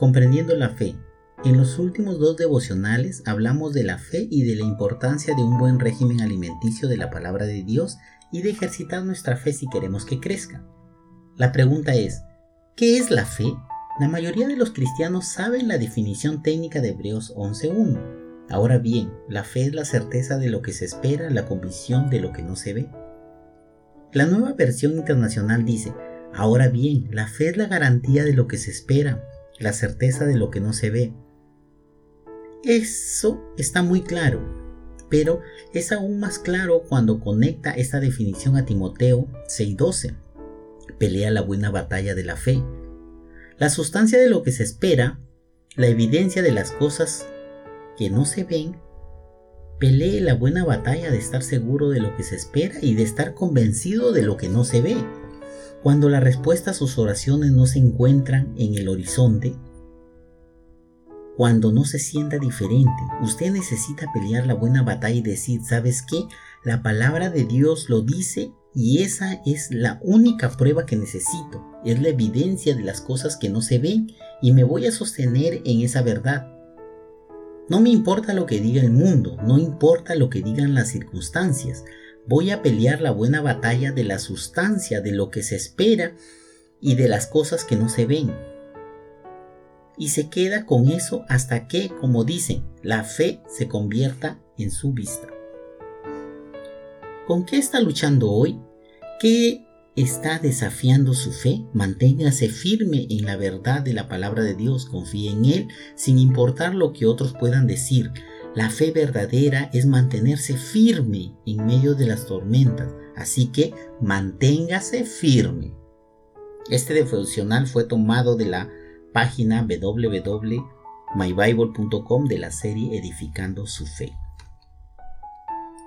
Comprendiendo la fe. En los últimos dos devocionales hablamos de la fe y de la importancia de un buen régimen alimenticio de la palabra de Dios y de ejercitar nuestra fe si queremos que crezca. La pregunta es, ¿qué es la fe? La mayoría de los cristianos saben la definición técnica de Hebreos 11.1. Ahora bien, la fe es la certeza de lo que se espera, la convicción de lo que no se ve. La nueva versión internacional dice, ahora bien, la fe es la garantía de lo que se espera, la certeza de lo que no se ve. Eso está muy claro, pero es aún más claro cuando conecta esta definición a Timoteo 6:12. Pelea la buena batalla de la fe. La sustancia de lo que se espera, la evidencia de las cosas que no se ven, pelee la buena batalla de estar seguro de lo que se espera y de estar convencido de lo que no se ve. Cuando la respuesta a sus oraciones no se encuentran en el horizonte, cuando no se sienta diferente, usted necesita pelear la buena batalla y decir, ¿sabes qué? La palabra de Dios lo dice y esa es la única prueba que necesito. Es la evidencia de las cosas que no se ven y me voy a sostener en esa verdad. No me importa lo que diga el mundo, no importa lo que digan las circunstancias. Voy a pelear la buena batalla de la sustancia, de lo que se espera y de las cosas que no se ven. Y se queda con eso hasta que, como dicen, la fe se convierta en su vista. ¿Con qué está luchando hoy? ¿Qué está desafiando su fe? Manténgase firme en la verdad de la palabra de Dios, confíe en Él sin importar lo que otros puedan decir. La fe verdadera es mantenerse firme en medio de las tormentas, así que manténgase firme. Este devocional fue tomado de la página www.mybible.com de la serie Edificando su Fe.